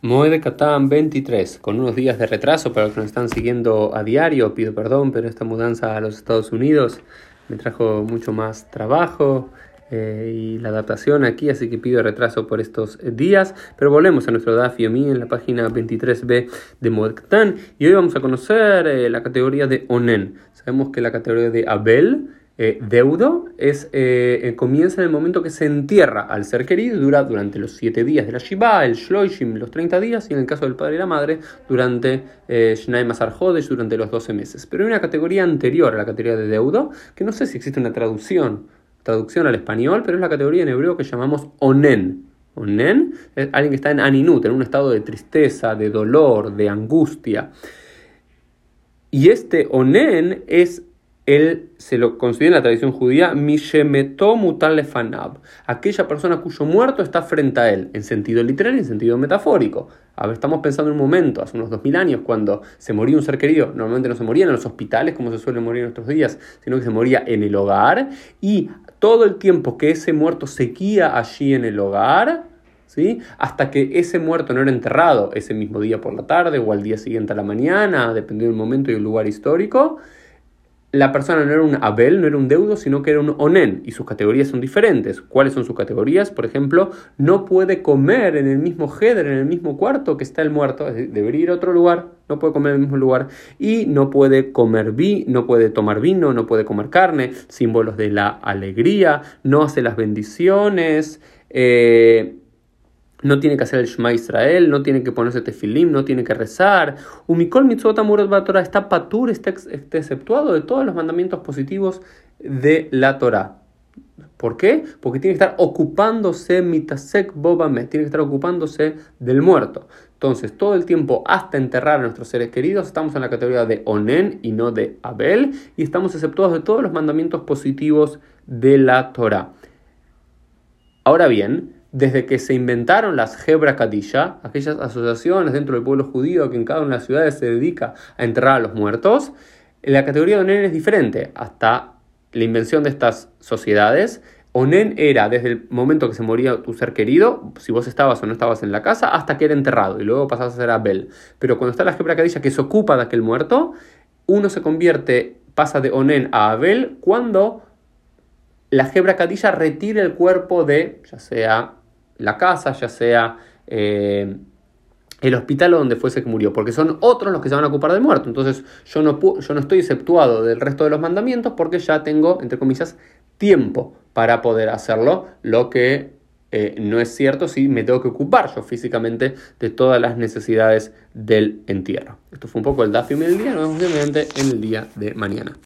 Moed Katan 23, con unos días de retraso para los que nos están siguiendo a diario, pido perdón, pero esta mudanza a los Estados Unidos me trajo mucho más trabajo eh, y la adaptación aquí, así que pido retraso por estos días. Pero volvemos a nuestro DAF Yomi en la página 23b de Moed Katan y hoy vamos a conocer eh, la categoría de Onen. Sabemos que la categoría de Abel eh, deudo es, eh, eh, comienza en el momento que se entierra al ser querido y dura durante los 7 días de la Shiva, el Shloishim, los 30 días, y en el caso del padre y la madre, durante eh, Shnai durante los 12 meses. Pero hay una categoría anterior a la categoría de deudo, que no sé si existe una traducción, traducción al español, pero es la categoría en hebreo que llamamos Onen. Onen es alguien que está en Aninut, en un estado de tristeza, de dolor, de angustia. Y este Onen es él se lo considera en la tradición judía Mishemeto Mutalefanav, aquella persona cuyo muerto está frente a él, en sentido literal y en sentido metafórico. A ver, estamos pensando en un momento, hace unos 2000 años, cuando se moría un ser querido, normalmente no se moría en los hospitales como se suele morir en nuestros días, sino que se moría en el hogar y todo el tiempo que ese muerto seguía allí en el hogar, ¿Sí? hasta que ese muerto no era enterrado ese mismo día por la tarde o al día siguiente a la mañana, dependiendo del momento y el lugar histórico, la persona no era un Abel, no era un deudo, sino que era un Onen, y sus categorías son diferentes. ¿Cuáles son sus categorías? Por ejemplo, no puede comer en el mismo Heder, en el mismo cuarto que está el muerto, debería ir a otro lugar, no puede comer en el mismo lugar, y no puede comer vi, no puede tomar vino, no puede comer carne, símbolos de la alegría, no hace las bendiciones, eh, no tiene que hacer el Shema Israel, no tiene que ponerse tefilim, no tiene que rezar. Umikol mitzvot amurot Torah está patur, está, está exceptuado de todos los mandamientos positivos de la Torah. ¿Por qué? Porque tiene que estar ocupándose mitasek bobamet, tiene que estar ocupándose del muerto. Entonces, todo el tiempo hasta enterrar a nuestros seres queridos, estamos en la categoría de Onen y no de Abel, y estamos exceptuados de todos los mandamientos positivos de la Torah. Ahora bien, desde que se inventaron las Hebra Kadisha, aquellas asociaciones dentro del pueblo judío que en cada una de las ciudades se dedica a enterrar a los muertos, la categoría de Onen es diferente. Hasta la invención de estas sociedades, Onen era desde el momento que se moría tu ser querido, si vos estabas o no estabas en la casa, hasta que era enterrado y luego pasabas a ser Abel. Pero cuando está la Hebra Kadisha que se ocupa de aquel muerto, uno se convierte, pasa de Onen a Abel cuando la Hebra Kadisha retira el cuerpo de, ya sea la casa, ya sea eh, el hospital o donde fuese que murió, porque son otros los que se van a ocupar del muerto. Entonces yo no, yo no estoy exceptuado del resto de los mandamientos porque ya tengo, entre comillas, tiempo para poder hacerlo, lo que eh, no es cierto si me tengo que ocupar yo físicamente de todas las necesidades del entierro. Esto fue un poco el Dafium del día, nos vemos en el día de mañana.